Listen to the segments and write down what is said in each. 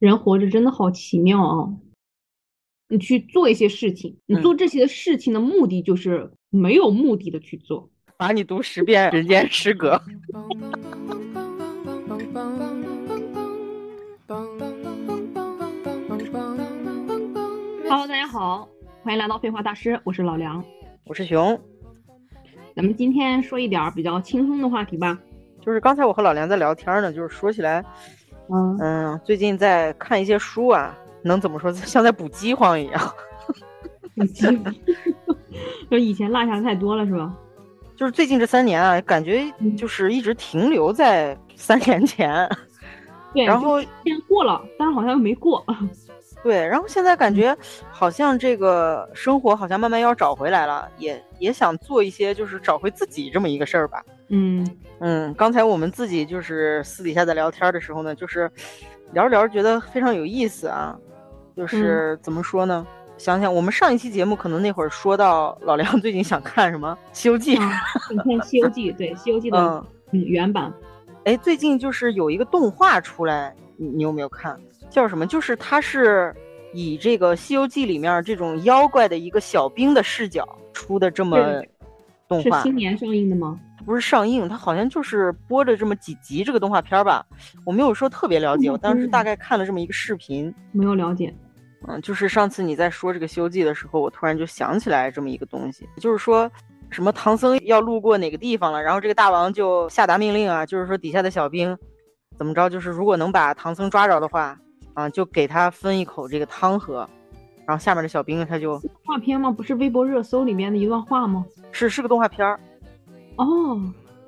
人活着真的好奇妙啊！你去做一些事情，你做这些事情的目的就是没有目的的去做。把你读十遍《人间失格》。Hello，大家好，欢迎来到废话大师，我是老梁，我是熊。咱们今天说一点比较轻松的话题吧。就是刚才我和老梁在聊天呢，就是说起来，嗯最近在看一些书啊，能怎么说，像在补饥荒一样。补 饥荒，就以前落下太多了是吧？就是最近这三年啊，感觉就是一直停留在三年前。对，然后现在过了，但是好像又没过。对，然后现在感觉好像这个生活好像慢慢要找回来了，也也想做一些就是找回自己这么一个事儿吧。嗯嗯，刚才我们自己就是私底下在聊天的时候呢，就是聊着聊着觉得非常有意思啊。就是怎么说呢？想想我们上一期节目可能那会儿说到老梁 最近想看什么《西游记》，你看《西游记》对《西游记》的嗯原版。哎，最近就是有一个动画出来，你你有没有看？叫什么？就是它是以这个《西游记》里面这种妖怪的一个小兵的视角出的这么动画。是新年上映的吗？不是上映，它好像就是播着这么几集这个动画片吧。我没有说特别了解，我当时大概看了这么一个视频。没有了解。嗯，就是上次你在说这个《西游记》的时候，我突然就想起来这么一个东西，就是说什么唐僧要路过哪个地方了，然后这个大王就下达命令啊，就是说底下的小兵怎么着，就是如果能把唐僧抓着的话。啊，就给他分一口这个汤喝，然后下面的小兵他就动画片吗？不是微博热搜里面的一段话吗？是是个动画片儿。哦，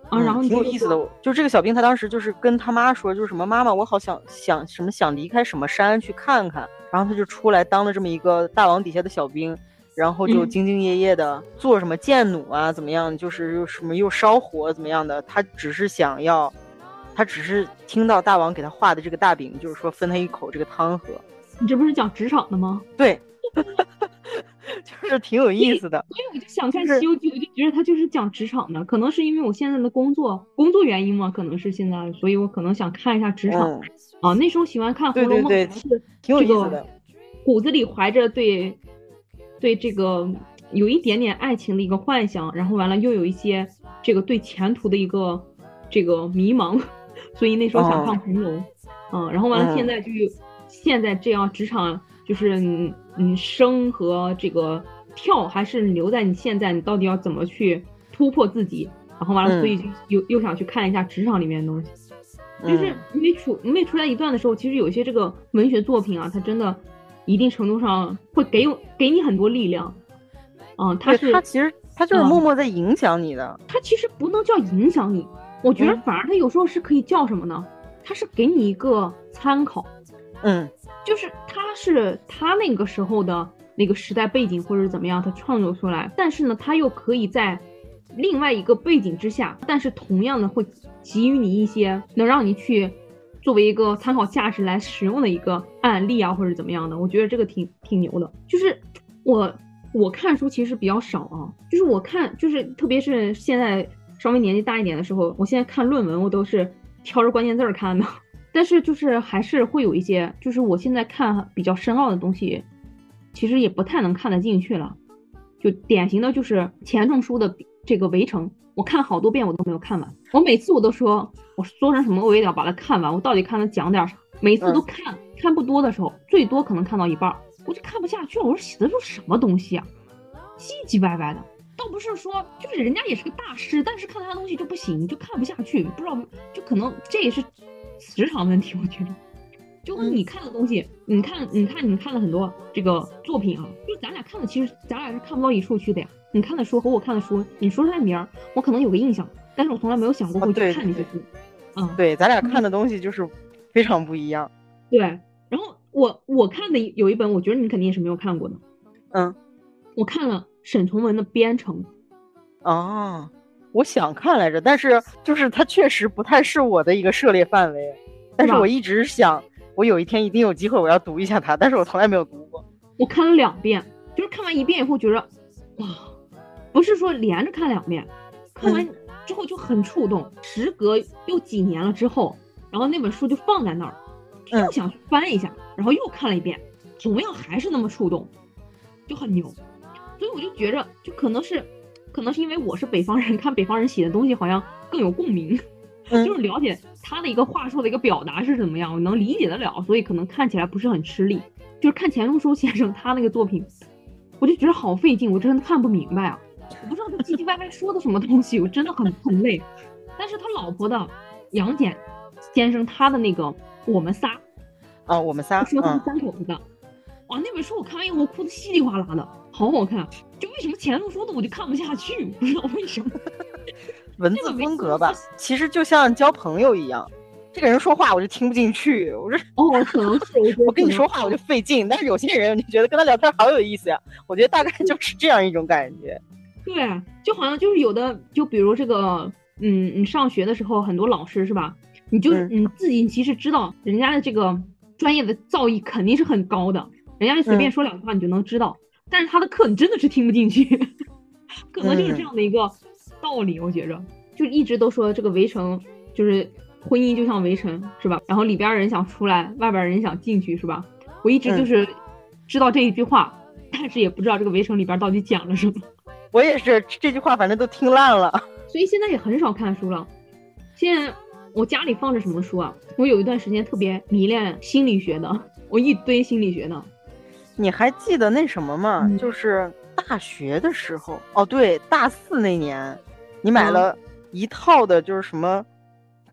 啊，然后挺有意思的。就这个小兵他当时就是跟他妈说，就是什么妈妈，我好想想什么想离开什么山去看看。然后他就出来当了这么一个大王底下的小兵，然后就兢兢业业的做什么剑弩啊，怎么样？就是又什么又烧火怎么样的？他只是想要。他只是听到大王给他画的这个大饼，就是说分他一口这个汤喝。你这不是讲职场的吗？对，就是挺有意思的。所以我就想看《西游记》，我就觉得他就是讲职场的。可能是因为我现在的工作工作原因嘛，可能是现在，所以我可能想看一下职场。啊，那时候喜欢看《红楼梦》，是挺有意思的。骨子里怀着对对这个有一点点爱情的一个幻想，然后完了又有一些这个对前途的一个这个迷茫。所以那时候想看红楼，嗯，然后完了现在就现在这样职场就是嗯嗯升和这个跳还是留在你现在，你到底要怎么去突破自己？然后完了，所以就又又想去看一下职场里面的东西。就是没出没出来一段的时候，其实有一些这个文学作品啊，它真的一定程度上会给给你很多力量。嗯，它是它其实它就是默默在影响你的。它其实不能叫影响你。我觉得反而他有时候是可以叫什么呢？他是给你一个参考，嗯，就是他是他那个时候的那个时代背景或者怎么样，他创作出来，但是呢，他又可以在另外一个背景之下，但是同样的会给予你一些能让你去作为一个参考价值来使用的一个案例啊，或者怎么样的。我觉得这个挺挺牛的。就是我我看书其实比较少啊，就是我看就是特别是现在。稍微年纪大一点的时候，我现在看论文，我都是挑着关键字儿看的。但是就是还是会有一些，就是我现在看比较深奥的东西，其实也不太能看得进去了。就典型的就是钱钟书的这个《围城》，我看好多遍我都没有看完。我每次我都说，我说成什么我也要把它看完。我到底看他讲点啥？每次都看看不多的时候，最多可能看到一半，我就看不下去了。我说写的都什么东西啊，唧唧歪歪的。倒不是说，就是人家也是个大师，但是看他的东西就不行，就看不下去。不知道，就可能这也是时长问题。我觉得，就你看的东西，你看，你看，你看了很多这个作品啊，就咱俩看的，其实咱俩是看不到一处去的呀。你看的书和我看的书，你说出来名儿，我可能有个印象，但是我从来没有想过会去看那些书。嗯，对，咱俩看的东西就是非常不一样。对，然后我我看的有一本，我觉得你肯定也是没有看过的。嗯，我看了。沈从文的《编程》，哦，我想看来着，但是就是它确实不太是我的一个涉猎范围，但是我一直想，我有一天一定有机会我要读一下它，但是我从来没有读过。我看了两遍，就是看完一遍以后觉得，哇，不是说连着看两遍，看完之后就很触动。时隔又几年了之后，然后那本书就放在那儿，又想翻一下，然后又看了一遍，同样还是那么触动，就很牛。所以我就觉着，就可能是，可能是因为我是北方人，看北方人写的东西好像更有共鸣，就是了解他的一个话术的一个表达是怎么样，我能理解得了，所以可能看起来不是很吃力。就是看钱钟书先生他那个作品，我就觉得好费劲，我真的看不明白啊！我不知道他唧唧歪歪说的什么东西，我真的很很累。但是他老婆的杨戬先生他的那个我们仨啊，我们仨说他们三口子的，哇，那本书我看完以后哭的稀里哗啦的，好好看。就为什么钱钟书的我就看不下去，不知道为什么。文字风格吧，其实就像交朋友一样。这个人说话我就听不进去，我说哦，可能是 我跟你说话我就费劲，但是有些人你觉得跟他聊天好有意思呀，我觉得大概就是这样一种感觉。对，就好像就是有的，就比如这个，嗯，你上学的时候很多老师是吧？你就你自己其实知道人家的这个专业的造诣肯定是很高的，人家就随便说两句话你就能知道，但是他的课你真的是听不进去，可能就是这样的一个道理，我觉着就一直都说这个围城就是。婚姻就像围城，是吧？然后里边人想出来，外边人想进去，是吧？我一直就是知道这一句话，但是也不知道这个围城里边到底讲了什么。我也是这句话，反正都听烂了，所以现在也很少看书了。现在我家里放着什么书啊？我有一段时间特别迷恋心理学的，我一堆心理学的。你还记得那什么吗？就是大学的时候，哦，对，大四那年，你买了一套的，就是什么？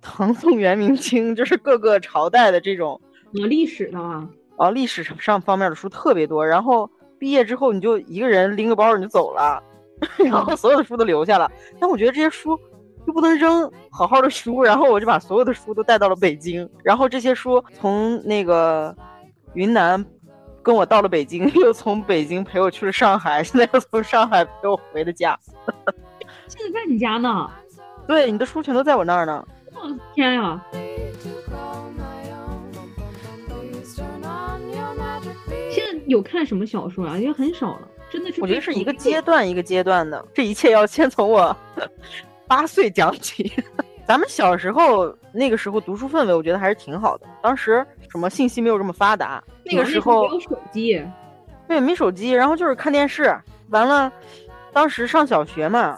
唐宋元明清就是各个朝代的这种，有，历史的啊，啊，历史上方面的书特别多。然后毕业之后，你就一个人拎个包你就走了，然后所有的书都留下了。但我觉得这些书又不能扔，好好的书。然后我就把所有的书都带到了北京。然后这些书从那个云南跟我到了北京，又从北京陪我去了上海，现在又从上海 陪我回了家。现在在你家呢？对，你的书全都在我那儿呢。我的天呀！现在有看什么小说啊？也很少了，真的是。我觉得是一个阶段一个阶段的，这一切要先从我八岁讲起。咱们小时候那个时候读书氛围，我觉得还是挺好的。当时什么信息没有这么发达，那个时候没有手机，对，没手机，然后就是看电视。完了，当时上小学嘛，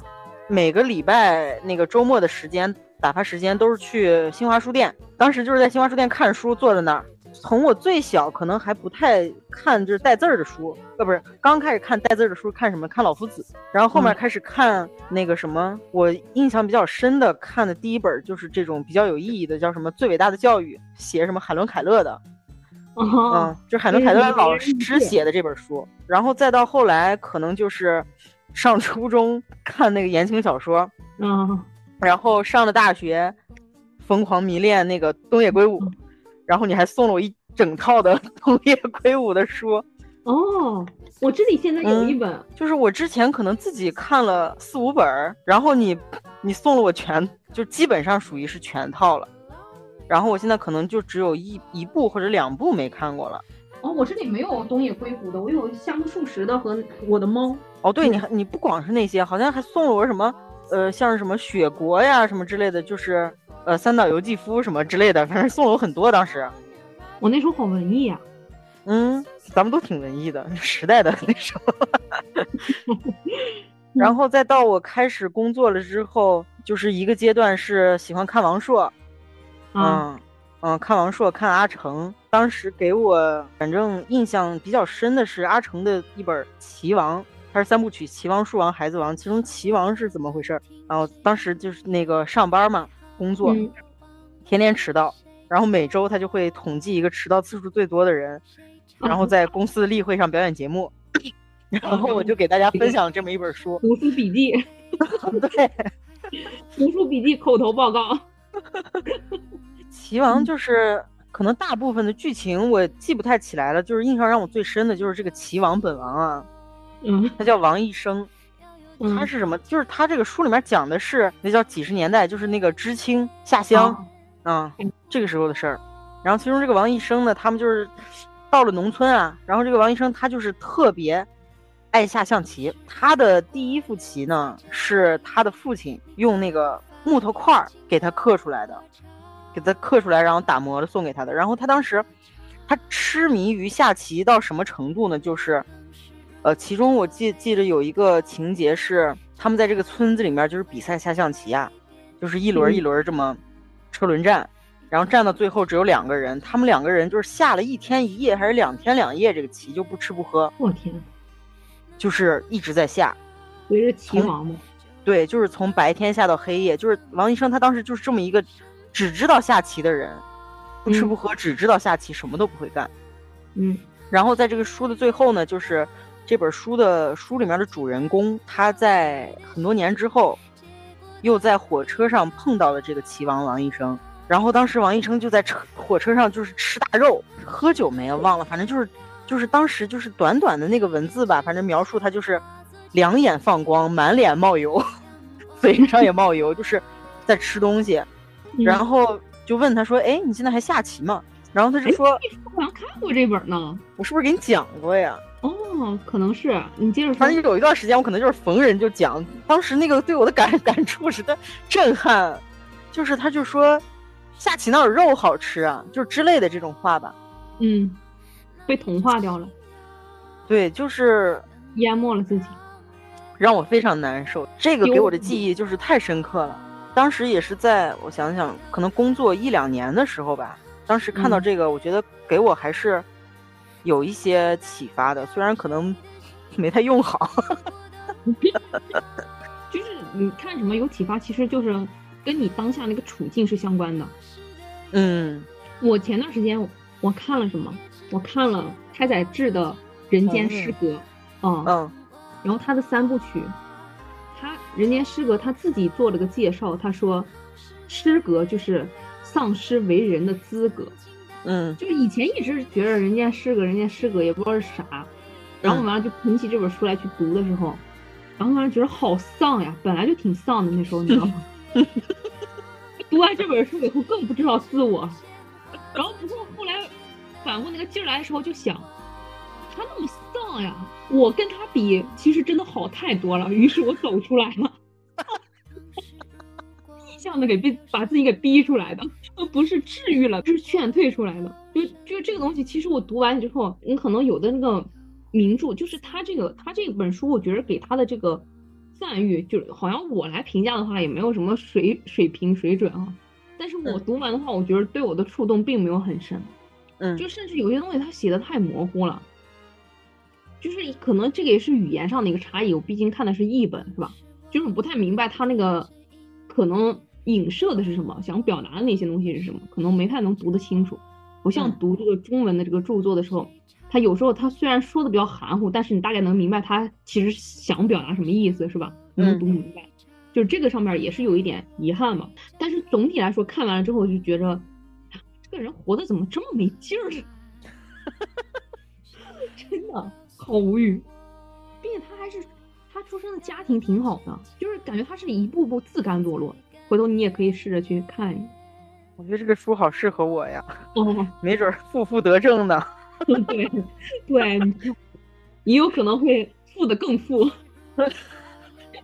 每个礼拜那个周末的时间。打发时间都是去新华书店，当时就是在新华书店看书，坐在那儿。从我最小可能还不太看就是带字儿的书，呃，不是刚开始看带字儿的书，看什么？看老夫子。然后后面开始看那个什么，我印象比较深的看的第一本就是这种比较有意义的，叫什么《最伟大的教育》，写什么海伦凯勒的，嗯，就海伦凯勒老师写的这本书。然后再到后来，可能就是上初中看那个言情小说，嗯。然后上了大学，疯狂迷恋那个东野圭吾，然后你还送了我一整套的东野圭吾的书。哦，我这里现在有一本，就是我之前可能自己看了四五本儿，然后你你送了我全，就基本上属于是全套了。然后我现在可能就只有一一部或者两部没看过了。哦，我这里没有东野圭吾的，我有夏目漱石的和我的猫。哦，对，你还你不光是那些，好像还送了我什么？呃，像是什么雪国呀，什么之类的，就是呃三岛由纪夫什么之类的，反正送了我很多。当时我那时候好文艺呀，嗯，咱们都挺文艺的，时代的那时候。然后再到我开始工作了之后，就是一个阶段是喜欢看王朔，嗯嗯，看王朔，看阿成。当时给我反正印象比较深的是阿成的一本《棋王》。它是三部曲：棋王、树王、孩子王。其中棋王是怎么回事？然后当时就是那个上班嘛，工作，天天迟到，然后每周他就会统计一个迟到次数最多的人，然后在公司例会上表演节目，然后我就给大家分享这么一本书，读书笔记。对，读书笔记口头报告。齐王就是可能大部分的剧情我记不太起来了，就是印象让我最深的就是这个齐王本王啊。嗯，他叫王一生，他是什么？就是他这个书里面讲的是那叫几十年代，就是那个知青下乡，啊，这个时候的事儿。然后其中这个王医生呢，他们就是到了农村啊，然后这个王医生他就是特别爱下象棋。他的第一副棋呢，是他的父亲用那个木头块儿给他刻出来的，给他刻出来，然后打磨了送给他的。然后他当时他痴迷于下棋到什么程度呢？就是呃，其中我记记着有一个情节是他们在这个村子里面就是比赛下象棋啊，就是一轮一轮这么车轮战。然后战到最后只有两个人，他们两个人就是下了一天一夜还是两天两夜这个棋就不吃不喝。我天，就是一直在下，围着棋王吗？对，就是从白天下到黑夜。就是王医生他当时就是这么一个只知道下棋的人，不吃不喝，只知道下棋，什么都不会干。嗯。然后在这个书的最后呢，就是这本书的书里面的主人公，他在很多年之后，又在火车上碰到了这个棋王王医生。然后当时王一生就在车火车上，就是吃大肉、喝酒没有忘了，反正就是，就是当时就是短短的那个文字吧，反正描述他就是两眼放光，满脸冒油，嘴上也冒油，就是在吃东西。然后就问他说：“哎，你现在还下棋吗？”然后他就说：“我好像看过这本呢，我是不是给你讲过呀？”哦，可能是你接着说。反正有一段时间，我可能就是逢人就讲，当时那个对我的感 感触是在震撼，就是他就说。下棋哪有肉好吃啊？就是之类的这种话吧。嗯，被同化掉了。对，就是淹没了自己，让我非常难受。这个给我的记忆就是太深刻了。当时也是在我想想，可能工作一两年的时候吧。当时看到这个，我觉得给我还是有一些启发的，虽然可能 没太用好。就是你看什么有启发，其实就是。跟你当下那个处境是相关的，嗯，我前段时间我看了什么？我看了开载智的《人间失格》，嗯嗯，然后他的三部曲，他《人间失格》他自己做了个介绍，他说，失格就是丧失为人的资格，嗯，就是以前一直觉得《人家是个》《人家是个》也不知道是啥，然后完了就捧起这本书来去读的时候，然后完了觉得好丧呀，本来就挺丧的那时候，你知道吗？读完这本书以后更不知道自我，然后不过后来反过那个劲儿来的时候就想，他那么丧呀，我跟他比其实真的好太多了。于是我走出来了，逆向的给逼把自己给逼出来的，不是治愈了，就是劝退出来的。就就这个东西，其实我读完之后，你可能有的那个名著，就是他这个他这本书，我觉得给他的这个。赞誉就是好像我来评价的话也没有什么水水平水准啊，但是我读完的话，我觉得对我的触动并没有很深，嗯，就甚至有些东西他写的太模糊了，就是可能这个也是语言上的一个差异，我毕竟看的是译本是吧？就是不太明白他那个可能影射的是什么，想表达的那些东西是什么，可能没太能读得清楚，不像读这个中文的这个著作的时候。他有时候他虽然说的比较含糊，但是你大概能明白他其实想表达什么意思，是吧？能读明白，就是这个上面也是有一点遗憾嘛。但是总体来说，看完了之后就觉着，这个人活得怎么这么没劲儿？真的好无语，并且他还是他出生的家庭挺好的，就是感觉他是一步步自甘堕落。回头你也可以试着去看一下。我觉得这个书好适合我呀，哦，没准负负得正呢。对，对，你有可能会富的更富，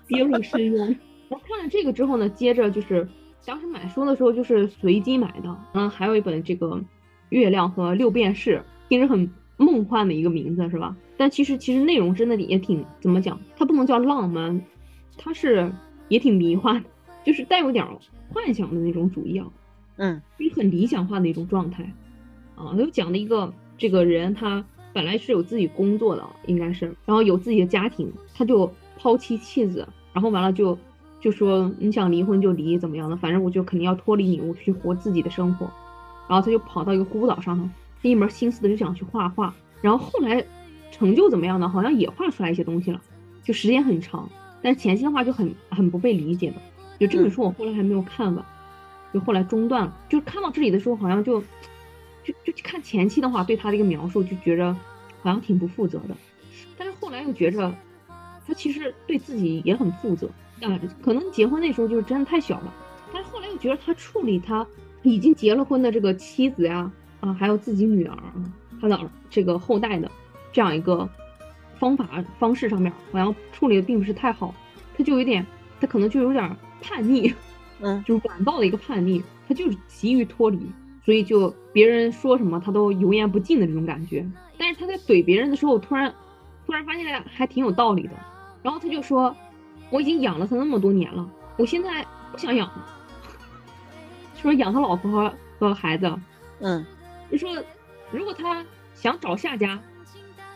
跌入深渊。然后看了这个之后呢，接着就是当时买书的时候就是随机买的，嗯，还有一本这个《月亮和六便士》，听着很梦幻的一个名字是吧？但其实其实内容真的也挺怎么讲？它不能叫浪漫，它是也挺迷幻，就是带有点幻想的那种主义啊，嗯，就是很理想化的一种状态啊，他就讲了一个。这个人他本来是有自己工作的，应该是，然后有自己的家庭，他就抛妻弃子，然后完了就就说你想离婚就离，怎么样的，反正我就肯定要脱离你，我去活自己的生活。然后他就跑到一个孤岛上头，他一门心思的就想去画画。然后后来成就怎么样呢？好像也画出来一些东西了，就时间很长，但是前期的话就很很不被理解的。就这本书我后来还没有看完，就后来中断了。就看到这里的时候，好像就。就就看前期的话，对他的一个描述，就觉着好像挺不负责的，但是后来又觉着他其实对自己也很负责啊。可能结婚那时候就是真的太小了，但是后来又觉得他处理他已经结了婚的这个妻子呀，啊，还有自己女儿，他的这个后代的这样一个方法方式上面，好像处理的并不是太好，他就有点，他可能就有点叛逆，嗯，就是晚暴的一个叛逆。他就是急于脱离，所以就别人说什么他都油盐不进的这种感觉。但是他在怼别人的时候，突然突然发现还挺有道理的，然后他就说：“我已经养了他那么多年了，我现在不想养了。”说养他老婆和和孩子，嗯，就说如果他想找下家，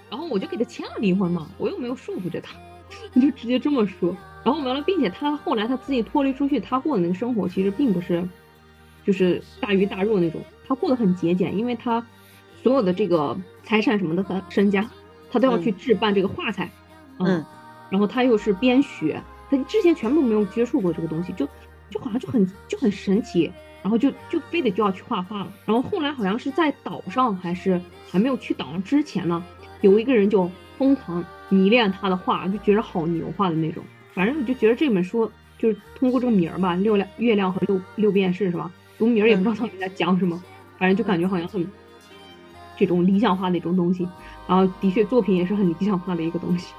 然后我就给他签了离婚嘛，我又没有束缚着他，你就直接这么说。然后完了，并且他后来他自己脱离出去，他过的那个生活其实并不是，就是大鱼大肉那种，他过得很节俭，因为他所有的这个财产什么的，他身家，他都要去置办这个画材，嗯，然后他又是编学，他之前全部没有接触过这个东西，就就好像就很就很神奇。然后就就非得就要去画画了，然后后来好像是在岛上还是还没有去岛上之前呢，有一个人就疯狂迷恋他的画，就觉得好牛画的那种。反正我就觉得这本书就是通过这个名儿吧，六亮月亮和六六便士是吧？读名儿也不知道他们在讲什么，反正就感觉好像很这种理想化的一种东西。然后的确作品也是很理想化的一个东西，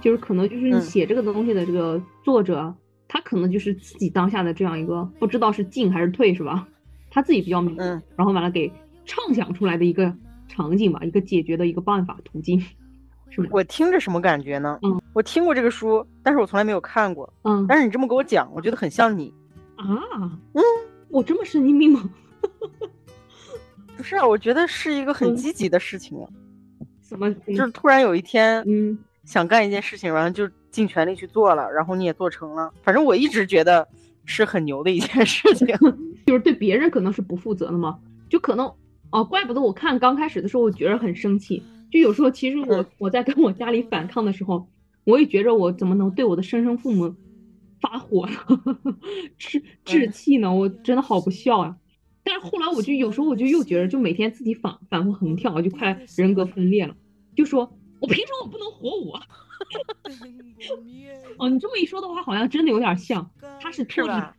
就是可能就是写这个东西的这个作者。他可能就是自己当下的这样一个不知道是进还是退是吧？他自己比较明，嗯，然后完了给畅想出来的一个场景吧，一个解决的一个办法途径，我听着什么感觉呢？嗯，我听过这个书，但是我从来没有看过，嗯，但是你这么给我讲，我觉得很像你。啊，嗯，我这么神经病吗？不是啊，我觉得是一个很积极的事情啊，怎么？就是突然有一天，嗯，想干一件事情，然后就。尽全力去做了，然后你也做成了。反正我一直觉得是很牛的一件事情，就是对别人可能是不负责的嘛，就可能哦，怪不得我看刚开始的时候，我觉得很生气。就有时候其实我我在跟我家里反抗的时候，我也觉着我怎么能对我的生生父母发火呢？置置气呢？我真的好不孝啊！但是后来我就有时候我就又觉得，就每天自己反反复横跳，就快人格分裂了，就说我凭什么我不能活我？哦，你这么一说的话，好像真的有点像，他是脱离的，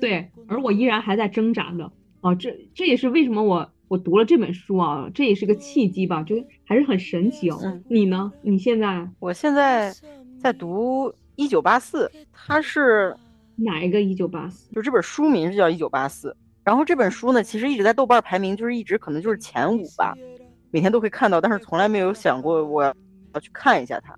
对，而我依然还在挣扎着。哦，这这也是为什么我我读了这本书啊，这也是个契机吧，就还是很神奇哦。嗯，你呢？你现在？我现在在读《一九八四》，它是哪一个《一九八四》？就这本书名是叫《一九八四》，然后这本书呢，其实一直在豆瓣排名，就是一直可能就是前五吧，每天都会看到，但是从来没有想过我要去看一下它。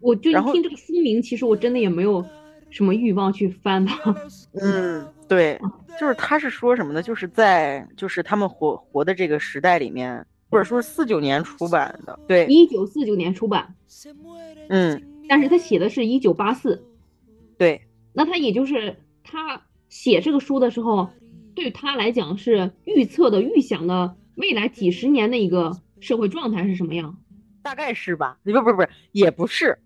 我就听这个书名，其实我真的也没有什么欲望去翻它。嗯，对，就是他是说什么呢？就是在就是他们活活的这个时代里面，或者说是四九年出版的，对，一九四九年出版。嗯，但是他写的是一九八四。对，那他也就是他写这个书的时候，对他来讲是预测的、预想的未来几十年的一个社会状态是什么样？大概是吧？不不不是，也不是。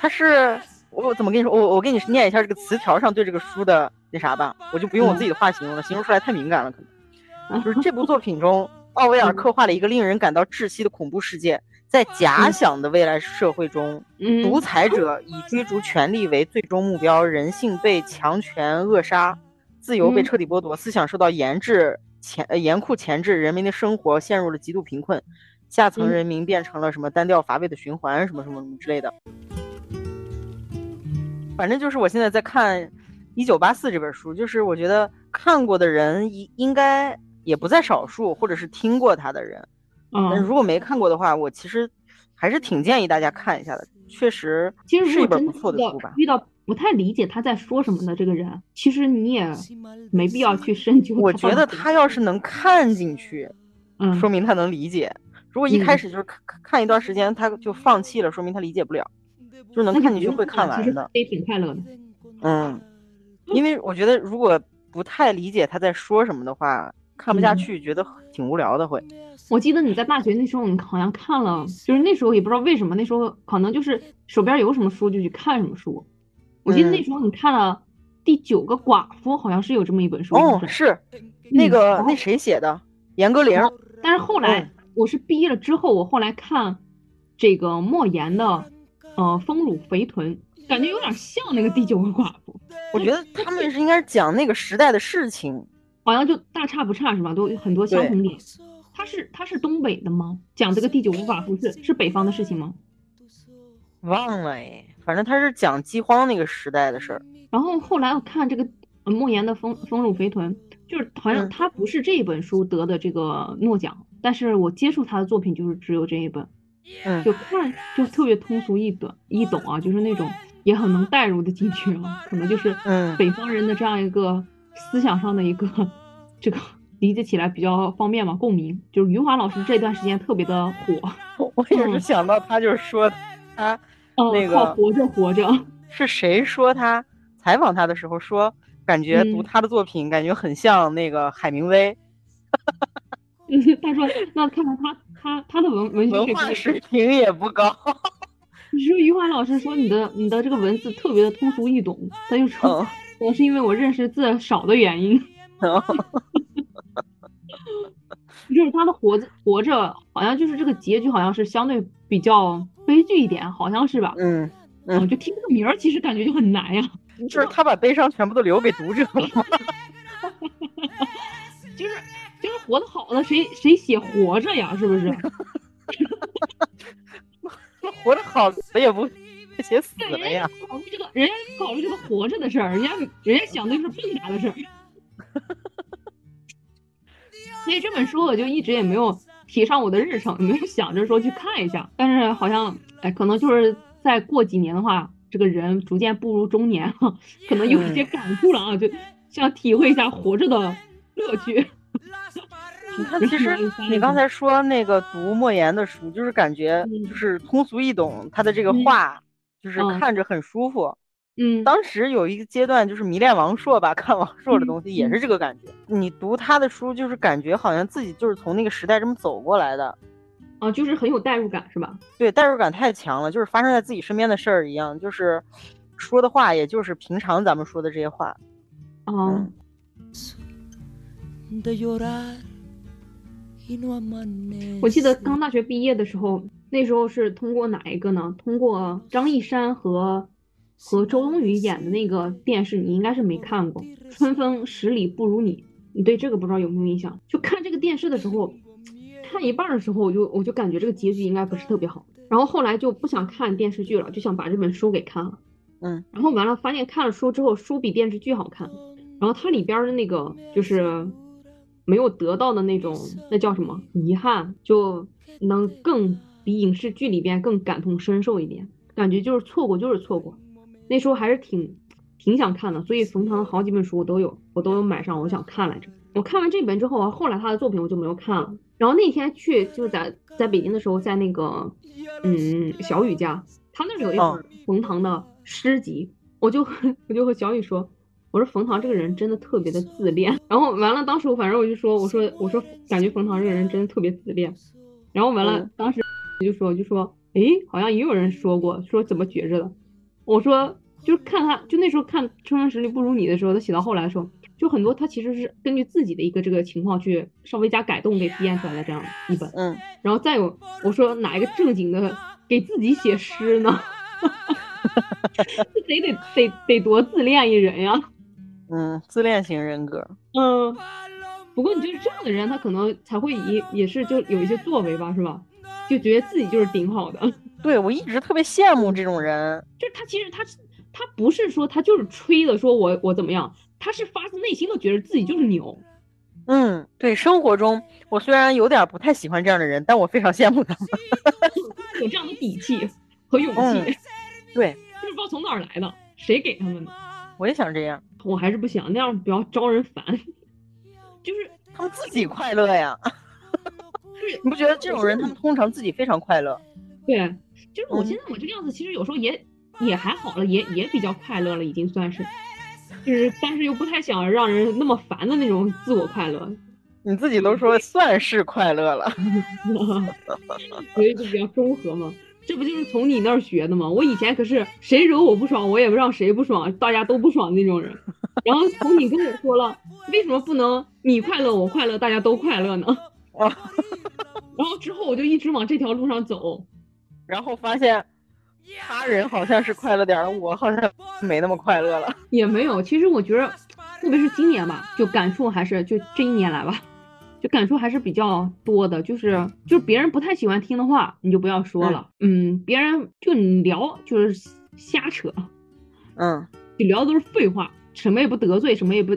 他是我怎么跟你说？我我给你念一下这个词条上对这个书的那啥吧，我就不用我自己的话形容了，形容出来太敏感了，可能。就是这部作品中，奥威尔刻画了一个令人感到窒息的恐怖世界，在假想的未来社会中，独裁者以追逐权力为最终目标，人性被强权扼杀，自由被彻底剥夺，思想受到严制钳严酷钳制，人民的生活陷入了极度贫困。下层人民变成了什么单调乏味的循环，什么什么什么之类的。反正就是我现在在看《一九八四》这本书，就是我觉得看过的人应应该也不在少数，或者是听过他的人。嗯，如果没看过的话，我其实还是挺建议大家看一下的。确实，其实是一本不错的书吧。遇到不太理解他在说什么的这个人，其实你也没必要去深究。我觉得他要是能看进去，嗯，说明他能理解。如果一开始就是看看一段时间他就放弃了，说明他理解不了，就是能看进去会看完的，也挺快乐的。嗯，因为我觉得如果不太理解他在说什么的话，看不下去，觉得挺无聊的会。我记得你在大学那时候，你好像看了，就是那时候也不知道为什么，那时候可能就是手边有什么书就去看什么书。我记得那时候你看了《第九个寡妇》，好像是有这么一本书。哦，是那个那谁写的？严歌苓。但是后来。我是毕业了之后，我后来看这个莫言的，呃，《丰乳肥臀》，感觉有点像那个第九个寡妇。我觉得他们是应该讲那个时代的事情，好像就大差不差是吧？都有很多相同点。他是他是东北的吗？讲这个第九个寡妇是是北方的事情吗？忘了哎，反正他是讲饥荒那个时代的事儿。然后后来我看这个莫言的《丰丰乳肥臀》，就是好像嗯他不是这一本书得的这个诺奖，但是我接触他的作品就是只有这一本，嗯。就看就特别通俗易懂易懂啊，就是那种也很能带入的进去啊，可能就是嗯。北方人的这样一个思想上的一个这个理解起来比较方便嘛，共鸣。就是余华老师这段时间特别的火，我也是嗯。想到他就是说他嗯，那个靠活着活着，是谁说他采访他的时候说，感觉读嗯他的作品感觉很像那个海明威，他说那看来他他他的文文学文化水平也不高。你说余华老师说你的你的这个文字特别的通俗易懂，他就说嗯可能是因为我认识字少的原因。就是他的活着活着，好像就是这个结局，好像是相对比较悲剧一点，好像是吧？嗯，嗯，就听这个名儿，其实感觉就很难呀。就是他把悲伤全部都留给读者了吗？就是就是活得好的，谁谁写活着呀？是不是？活得好的也不写死对，了呀人家。考虑这个，人家考虑这个活着的事儿，人家人家想的是更大的事儿。所以这本书我就一直也没有提上我的日程，没有想着说去看一下。但是好像，哎，可能就是再过几年的话，这个人逐渐步入中年了，可能有一些感触了啊，就想体会一下活着的乐趣。你看，其实 你刚才说那个读莫言的书，就是感觉嗯就是通俗易懂，他的这个话就是嗯看着很舒服。嗯，当时有一个阶段就是迷恋王朔吧，看王朔的东西也是这个感觉。你读他的书，就是感觉好像自己就是从那个时代这么走过来的，啊，就是很有代入感，是吧？对，代入感太强了，就是发生在自己身边的事儿一样，就是说的话也就是平常咱们说的这些话。啊，嗯我记得刚大学毕业的时候，那时候是通过哪一个呢？通过张一山和和周冬雨演的那个电视，你应该是没看过《春风十里不如你》。你对这个不知道有没有印象？就看这个电视的时候，看一半儿的时候，我就我就感觉这个结局应该不是特别好。然后后来就不想看电视剧了，就想把这本书给看了。嗯，然后完了，发现看了书之后，书比电视剧好看。然后它里边儿的那个就是没有得到的那种，那叫什么遗憾，就能更比影视剧里边更感同身受一点，感觉就是错过就是错过。那时候还是挺挺想看的，所以冯唐好几本书我都有，我都有买上，我想看来着。我看完这本之后啊，后来他的作品我就没有看了。然后那天去就在在北京的时候，在那个嗯小雨家，他那儿有一哦本冯唐的诗集，我就 我就和小雨说，我说冯唐这个人真的特别的自恋。然后完了，当时我反正我就说，我说我说感觉冯唐这个人真的特别自恋。然后完了嗯，当时就说就说，哎，好像也有人说过，说怎么觉着的。我说就是看他，就那时候看《春风十里不如你》的时候，他写到后来的时候，就很多他其实是根据自己的一个这个情况去稍微加改动给编出来的这样一本。嗯，然后再有我说哪一个正经的给自己写诗呢？这得得得得多自恋一人呀！嗯，自恋型人格。嗯，不过你就是这样的人，他可能才会以也是就有一些作为吧，是吧？就觉得自己就是顶好的，对我一直特别羡慕这种人。就是他其实他他不是说他就是吹的说我我怎么样，他是发自内心的觉得自己就是牛。嗯，对，生活中我虽然有点不太喜欢这样的人，但我非常羡慕他们。有这样的底气和勇气，嗯对，就 是不知道从哪儿来的，谁给他们的？我也想这样，我还是不想那样，比较招人烦。就是他们自己快乐呀。你不觉得这种人他们通常自己非常快乐？对，就是我嗯现在我这个样子，其实有时候也也还好了，也也比较快乐了，已经算是，就是但是又不太想让人那么烦的那种自我快乐，你自己都说算是快乐了。所以就比较中和嘛。这不就是从你那儿学的吗？我以前可是谁惹我不爽，我也不让谁不爽，大家都不爽那种人。然后从你跟我说了，为什么不能你快乐我快乐，大家都快乐呢？啊 然后之后我就一直往这条路上走。然后发现他人好像是快乐点儿，我好像没那么快乐了。也没有，其实我觉得，特别是今年吧，就感触还是就这一年来吧，就感触还是比较多的。就是就是别人不太喜欢听的话，你就不要说了。嗯，别人就你聊就是瞎扯，嗯你聊的都是废话，什么也不得罪，什么也不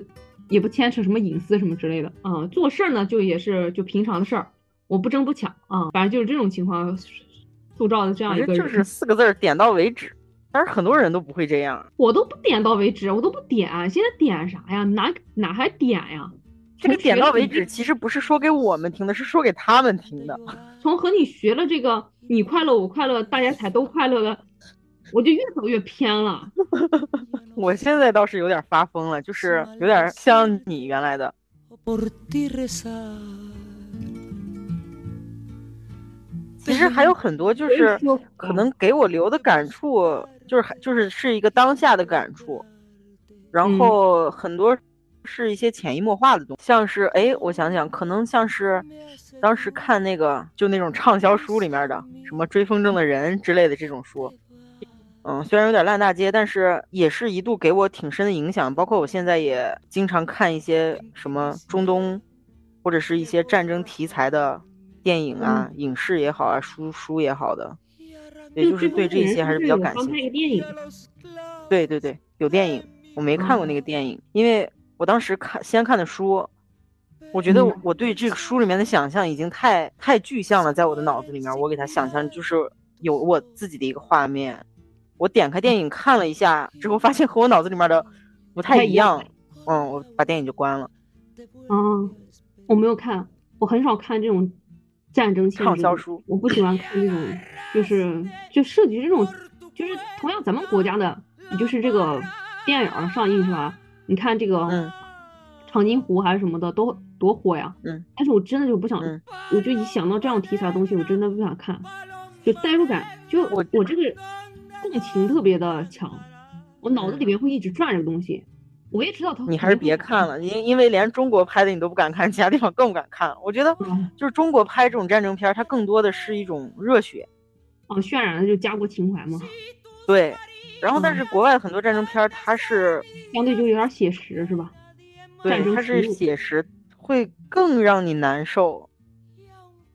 也不牵扯什么隐私什么之类的啊、做事儿呢就也是就平常的事儿，我不争不抢啊、反正就是这种情况塑造的这样一个人，就是四个字儿，点到为止。但是很多人都不会这样。我都不点到为止，我都不点，现在点啥呀？哪哪还点呀？这个点到为止，其实不是说给我们听的，是说给他们听的。从和你学了这个你快乐我快乐，大家才都快乐的，我就越走越偏了。我现在倒是有点发疯了，就是有点像你原来的。其实还有很多，就是可能给我留的感触，就是就是是一个当下的感触，然后很多是一些潜移默化的东西，像是哎，我想想，可能像是当时看那个就那种畅销书里面的什么《追风筝的人》之类的这种书，嗯，虽然有点烂大街，但是也是一度给我挺深的影响。包括我现在也经常看一些什么中东，或者是一些战争题材的电影啊、影视也好啊、书书也好的，也，就是对这些还是比较感兴趣。对对对，有电影，我没看过那个电影，因为我当时看先看的书，我觉得嗯我对这个书里面的想象已经太太具象了，在我的脑子里面，我给它想象就是有我自己的一个画面。我点开电影看了一下之后，发现和我脑子里面的不太一样，嗯，我把电影就关了。嗯，我没有看，我很少看这种战争性畅销书我不喜欢看这种，就是就涉及这种，就是同样咱们国家的，你就是这个电影上映是吧？你看这个嗯长津湖还是什么的，都多火呀。嗯。但是我真的就不想，嗯我就一想到这样题材的东西，我真的不想看，就代入感，就我我这个共情特别的强，我脑子里面会一直转这个东西。我也知道他，你还是别看了，因因为连中国拍的你都不敢看，其他地方更不敢看。我觉得嗯就是中国拍这种战争片，它更多的是一种热血，啊，渲染的就家国情怀嘛，对。然后，但嗯是国外很多战争片儿，它是相对就有点写实，是吧？对，它是写实，会更让你难受。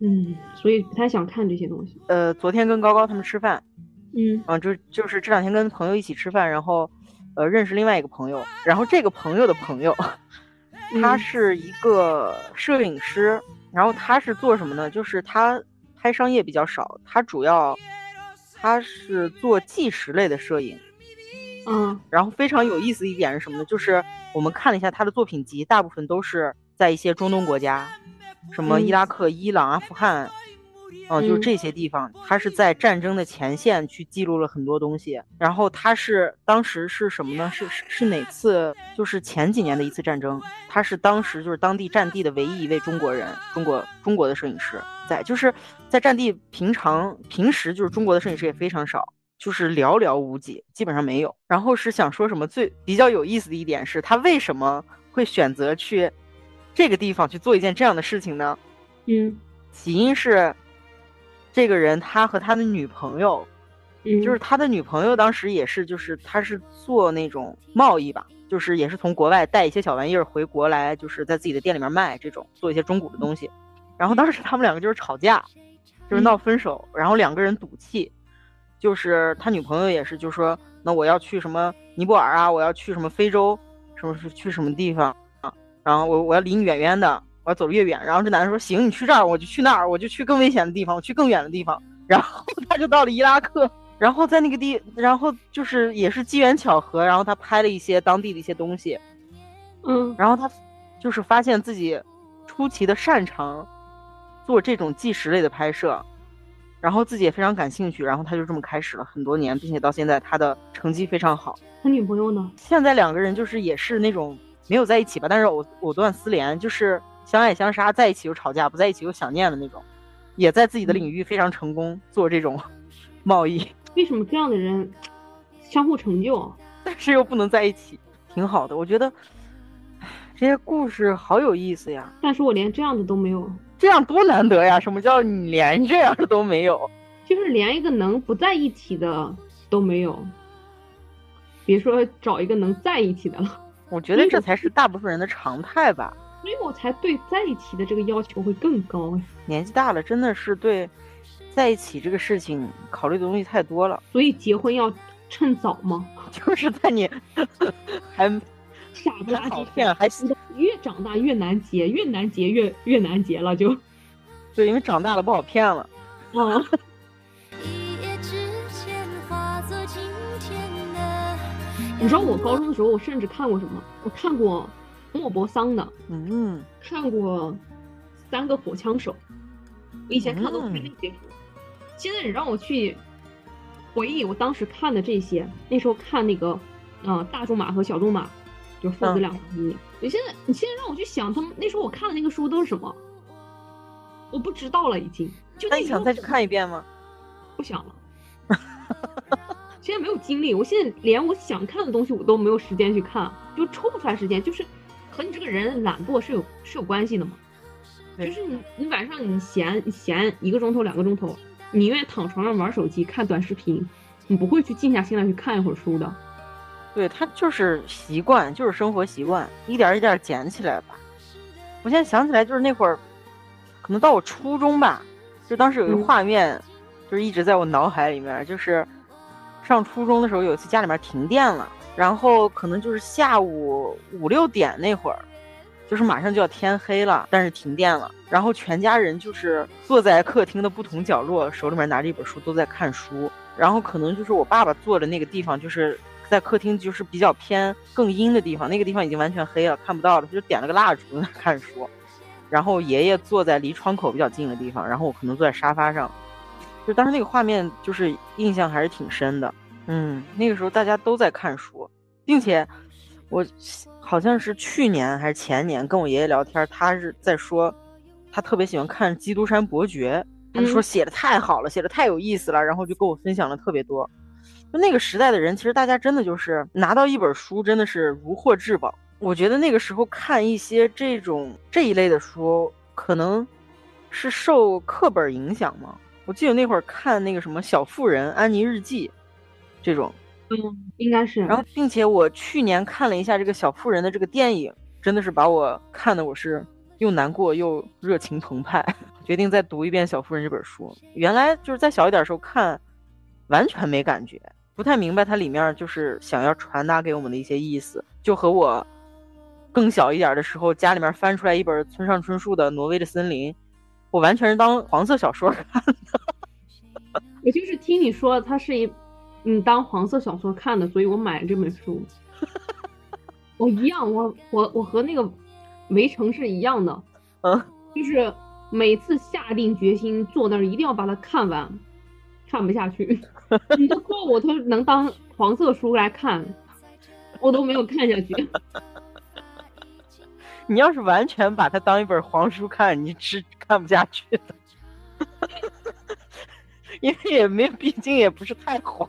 嗯，所以不太想看这些东西。呃，昨天跟高高他们吃饭，嗯啊，就就是这两天跟朋友一起吃饭，然后呃认识另外一个朋友，然后这个朋友的朋友，他嗯是一个摄影师，然后他是做什么呢？就是他拍商业比较少，他主要他是做纪实类的摄影。嗯然后非常有意思一点是什么呢？就是我们看了一下他的作品集，大部分都是在一些中东国家，什么嗯伊拉克、伊朗、阿富汗，嗯、就是嗯这些地方，他是在战争的前线去记录了很多东西。然后他是当时是什么呢？是是是哪次？就是前几年的一次战争，他是当时就是当地战地的唯一一位中国人，中国中国的摄影师，在就是在战地平常平时就是中国的摄影师也非常少。就是寥寥无几，基本上没有。然后是想说什么最比较有意思的一点是，他为什么会选择去这个地方去做一件这样的事情呢？嗯起因是这个人他和他的女朋友，嗯，就是他的女朋友当时也是，就是他是做那种贸易吧，就是也是从国外带一些小玩意儿回国来，就是在自己的店里面卖这种，做一些中古的东西。然后当时他们两个就是吵架，就是闹分手，然后两个人赌气。就是他女朋友也是，就说那我要去什么尼泊尔啊，我要去什么非洲，什么是去什么地方啊？然后我我要离你远远的，我要走得越远。然后这男的说行，你去这儿，我就去那儿，我就去更危险的地方，我去更远的地方。然后 他就到了伊拉克，然后在那个地，然后就是也是机缘巧合，然后他拍了一些当地的一些东西，嗯然后他就是发现自己出奇的擅长做这种纪实类的拍摄，然后自己也非常感兴趣，然后他就这么开始了很多年，并且到现在他的成绩非常好。他女朋友呢？现在两个人就是也是那种没有在一起吧，但是藕藕断丝连，就是相爱相杀，在一起又吵架，不在一起又想念的那种，也在自己的领域非常成功，做这种 贸易，为什么这样的人相互成就？啊 但是又不能在一起，挺好的。我觉得，唉这些故事好有意思呀。但是我连这样的都没有，这样多难得呀！什么叫你连这样的都没有？就是连一个能不在一起的都没有，别说找一个能在一起的了。我觉得这才是大部分人的常态吧。所以我才对在一起的这个要求会更高呀。年纪大了，真的是对在一起这个事情考虑的东西太多了。所以结婚要趁早吗？就是在你还 傻不拉几好骗还越长大越难结，越难结越越难结了就。对，因为长大了不好骗了。啊，一夜之间化作今天的你知道我高中的时候，我甚至看过什么？我看过莫泊桑的，嗯，看过《三个火枪手》。我以前看都是那些书，现在你让我去回忆我当时看的这些，那时候看那个，呃，大仲马和小仲马，就是父子嗯两兄弟。你现在你现在让我去想他们那时候我看的那个书都是什么，我不知道了已经。就那那你想再去看一遍吗？不想了，现在没有精力，我现在连我想看的东西我都没有时间去看，就抽不出来时间，就是和你这个人懒惰是有是有关系的嘛。就是你你晚上你闲你闲一个钟头两个钟头，你愿意躺床上玩手机看短视频，你不会去静下心来去看一会儿书的。对，他就是习惯，就是生活习惯，一点一点捡起来吧。我现在想起来，就是那会儿，可能到我初中吧，就当时有一个嗯画面，就是一直在我脑海里面，就是上初中的时候，有一次家里面停电了，然后可能就是下午五六点那会儿，就是马上就要天黑了，但是停电了，然后全家人就是坐在客厅的不同角落，手里面拿着一本书都在看书，然后可能就是我爸爸坐的那个地方，就是在客厅就是比较偏更阴的地方，那个地方已经完全黑了，看不到了，他就点了个蜡烛在那看书，然后爷爷坐在离窗口比较近的地方，然后我可能坐在沙发上，就当时那个画面就是印象还是挺深的，嗯，那个时候大家都在看书，并且我好像是去年还是前年跟我爷爷聊天，他是在说他特别喜欢看《基督山伯爵》，他说嗯。写的太好了，写的太有意思了，然后就跟我分享了特别多。就那个时代的人，其实大家真的就是拿到一本书，真的是如获至宝。我觉得那个时候看一些这种这一类的书，可能是受课本影响嘛。我记得那会儿看那个什么《小妇人》《安妮日记》这种，嗯，应该是。然后并且我去年看了一下这个《小妇人》的这个电影，真的是把我看的我是又难过又热情澎湃，决定再读一遍《小妇人》这本书。原来就是再小一点的时候看，完全没感觉，不太明白它里面就是想要传达给我们的一些意思，就和我更小一点的时候家里面翻出来一本村上春树的《挪威的森林》，我完全是当黄色小说看的。我就是听你说它是一，你，当黄色小说看的，所以我买了这本书。我一样，我我我和那个围城是一样的，嗯，就是每次下定决心坐那儿一定要把它看完，看不下去。你都说我都能当黄色书来看，我都没有看下去。你要是完全把它当一本黄书看，你是看不下去的，因为也没，毕竟也不是太黄。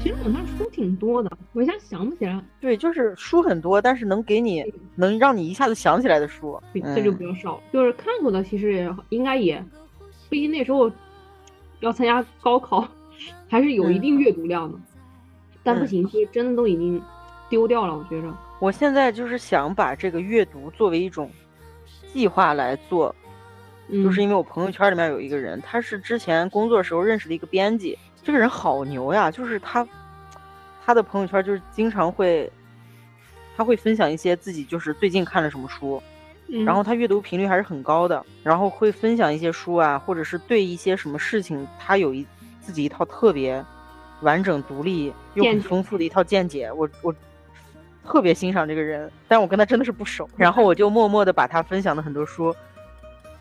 其实我那书挺多的，我一下想不起来，对，就是书很多，但是能给你能让你一下子想起来的书，对这就嗯比较少了。就是看过的，其实也应该也，毕竟那时候要参加高考，还是有一嗯定阅读量的。但不嗯行，就是真的都已经丢掉了，我觉着。我现在就是想把这个阅读作为一种计划来做，嗯，就是因为我朋友圈里面有一个人，他是之前工作时候认识的一个编辑，这个人好牛呀，就是他他的朋友圈就是经常会，他会分享一些自己就是最近看了什么书，嗯然后他阅读频率还是很高的，然后会分享一些书啊，或者是对一些什么事情，他有一自己一套特别完整、独立又很丰富的一套见解。我我特别欣赏这个人，但我跟他真的是不熟，然后我就默默的把他分享的很多书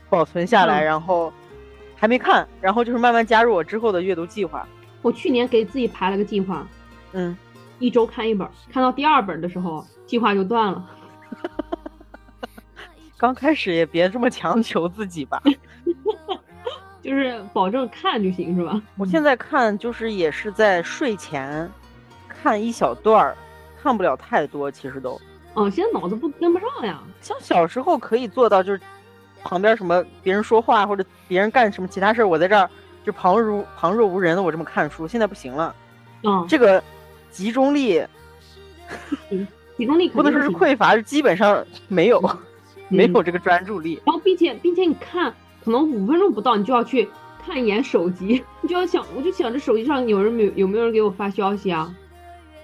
保存下来，嗯然后还没看，然后就是慢慢加入我之后的阅读计划。我去年给自己排了个计划，嗯，一周看一本儿，看到第二本儿的时候，计划就断了。刚开始也别这么强求自己吧。就是保证看就行，是吧？我现在看就是也是在睡前看一小段儿，看不了太多，其实都哦，现在脑子不跟不上呀。像小时候可以做到，就是旁边什么别人说话或者别人干什么其他事儿，我在这儿就旁如旁若无人的我这么看书，现在不行了，嗯、这个集中力集中力 不能说是匮乏，是基本上没有没有嗯这个专注力。然后并且并且你看，可能五分钟不到，你就要去看一眼手机，你就要想，我就想着手机上有人没有有没有人给我发消息啊？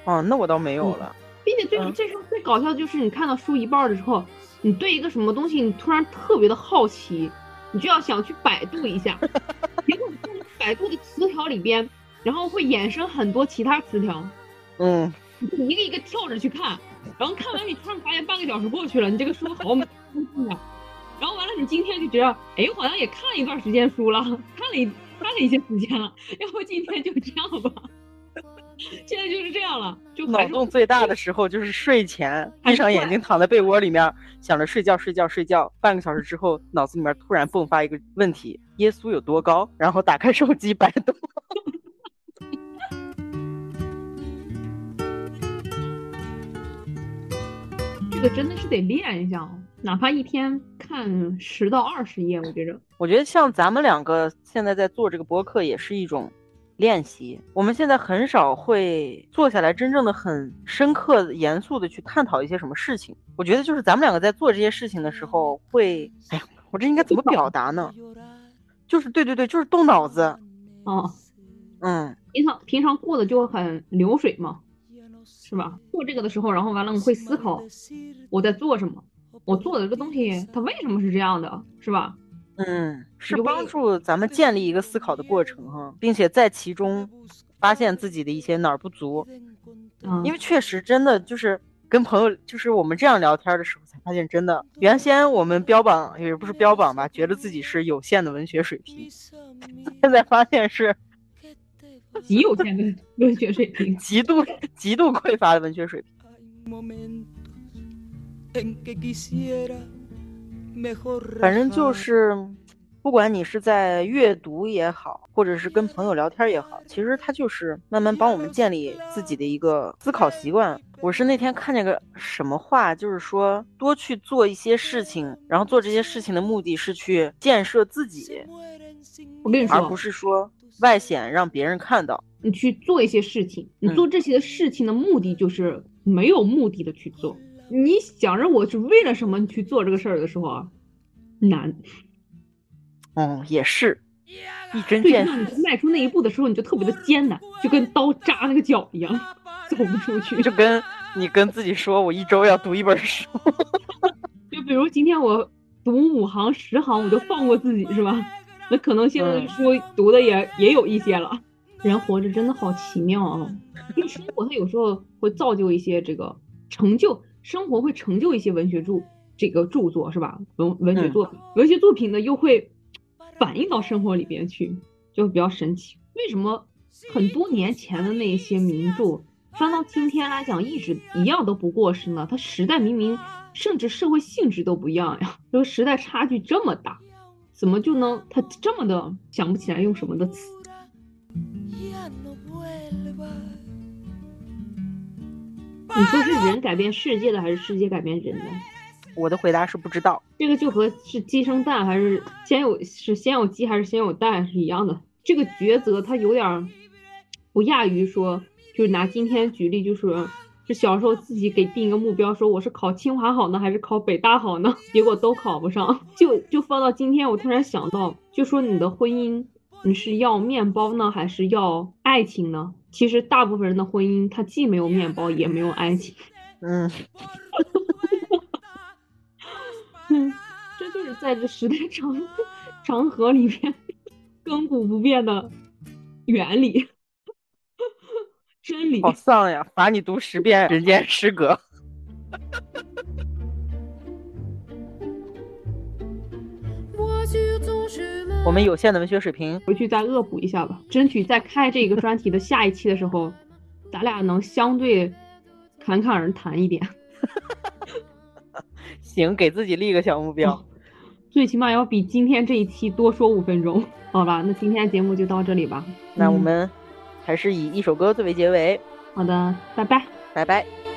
哦，那我倒没有了。并且最嗯这时候最搞笑的就是你看到书一半的时候，你对一个什么东西你突然特别的好奇，你就要想去百度一下，结果你在百度的词条里边，然后会衍生很多其他词条，嗯，你一个一个跳着去看，然后看完你突然发现半个小时过去了，你这个书好没意思啊。然后完了，你今天就觉得，哎，我好像也看了一段时间书了，看了一看了一些时间了，要不今天就这样吧。就是这样了，就脑洞最大的时候就是睡前闭上眼睛躺在被窝里面，想着睡觉睡觉睡觉，半个小时之后脑子里面突然迸发一个问题：耶稣有多高？然后打开手机百度。这个真的是得练一下哦，哪怕一天看十到二十页，我觉着。我觉得像咱们两个现在在做这个播客，也是一种练习。我们现在很少会坐下来真正的很深刻、严肃的去探讨一些什么事情。我觉得就是咱们两个在做这些事情的时候，会，哎呀，我这应该怎么表达呢？就是对对对，就是动脑子。哦，嗯，平常平常过得就很流水嘛，是吧？做这个的时候，然后完了我会思考我在做什么，我做的这个东西它为什么是这样的，是吧？嗯，是帮助咱们建立一个思考的过程哈，并且在其中发现自己的一些哪儿不足，嗯，因为确实真的就是跟朋友，就是我们这样聊天的时候才发现，真的原先我们标榜也不是标榜吧，觉得自己是有限的文学水平，现在发现是极有限的文学水平。极度极度匮乏的文学水平。反正就是，不管你是在阅读也好，或者是跟朋友聊天也好，其实它就是慢慢帮我们建立自己的一个思考习惯。我是那天看见个什么话，就是说多去做一些事情，然后做这些事情的目的是去建设自己，我跟你说而不，是说外显让别人看到。你去做一些事情，你嗯做这些事情的目的就是没有目的的去做。你想着我是为了什么去做这个事儿的时候啊，难。嗯，也是一针对，见血你迈出那一步的时候，你就特别的艰难，就跟刀扎那个脚一样，走不出去。就跟 你跟自己说，我一周要读一本书。就比如今天我读五行十行，我就放过自己，是吧？那可能现在的书读的也也有一些了。人活着真的好奇妙啊！就生活它有时候会造就一些这个成就，生活会成就一些文学著这个著作，是吧？文文学嗯作品，文学作品呢又会反映到生活里边去，就比较神奇。为什么很多年前的那些名著，翻到今天来讲，一直一样都不过时呢？它时代明明甚至社会性质都不一样呀，这 个时代差距这么大，怎么就能他这么的想不起来用什么的词？你说是人改变世界的，还是世界改变人的？我的回答是不知道。这个就和是鸡生蛋还是先有是先有鸡还是先有蛋是一样的。这个抉择它有点儿不亚于说，就是拿今天举例，就是是小时候自己给定一个目标，说我是考清华好呢，还是考北大好呢？结果都考不上。就就放到今天，我突然想到，就说你的婚姻，你是要面包呢，还是要爱情呢？其实大部分人的婚姻，它既没有面包，也没有爱情。嗯，嗯，这就是在这时代长长河里面 亘古不变的原理、真理。好丧呀！罚你读十遍《人间失格》。我们有限的文学水平，回去再恶补一下吧，争取在开这个专题的下一期的时候，咱俩能相对侃侃而谈一点，行，给自己立个小目标。最起码要比今天这一期多说五分钟，好吧？那今天节目就到这里吧。嗯那我们还是以一首歌作为结尾，好的，拜拜。拜拜。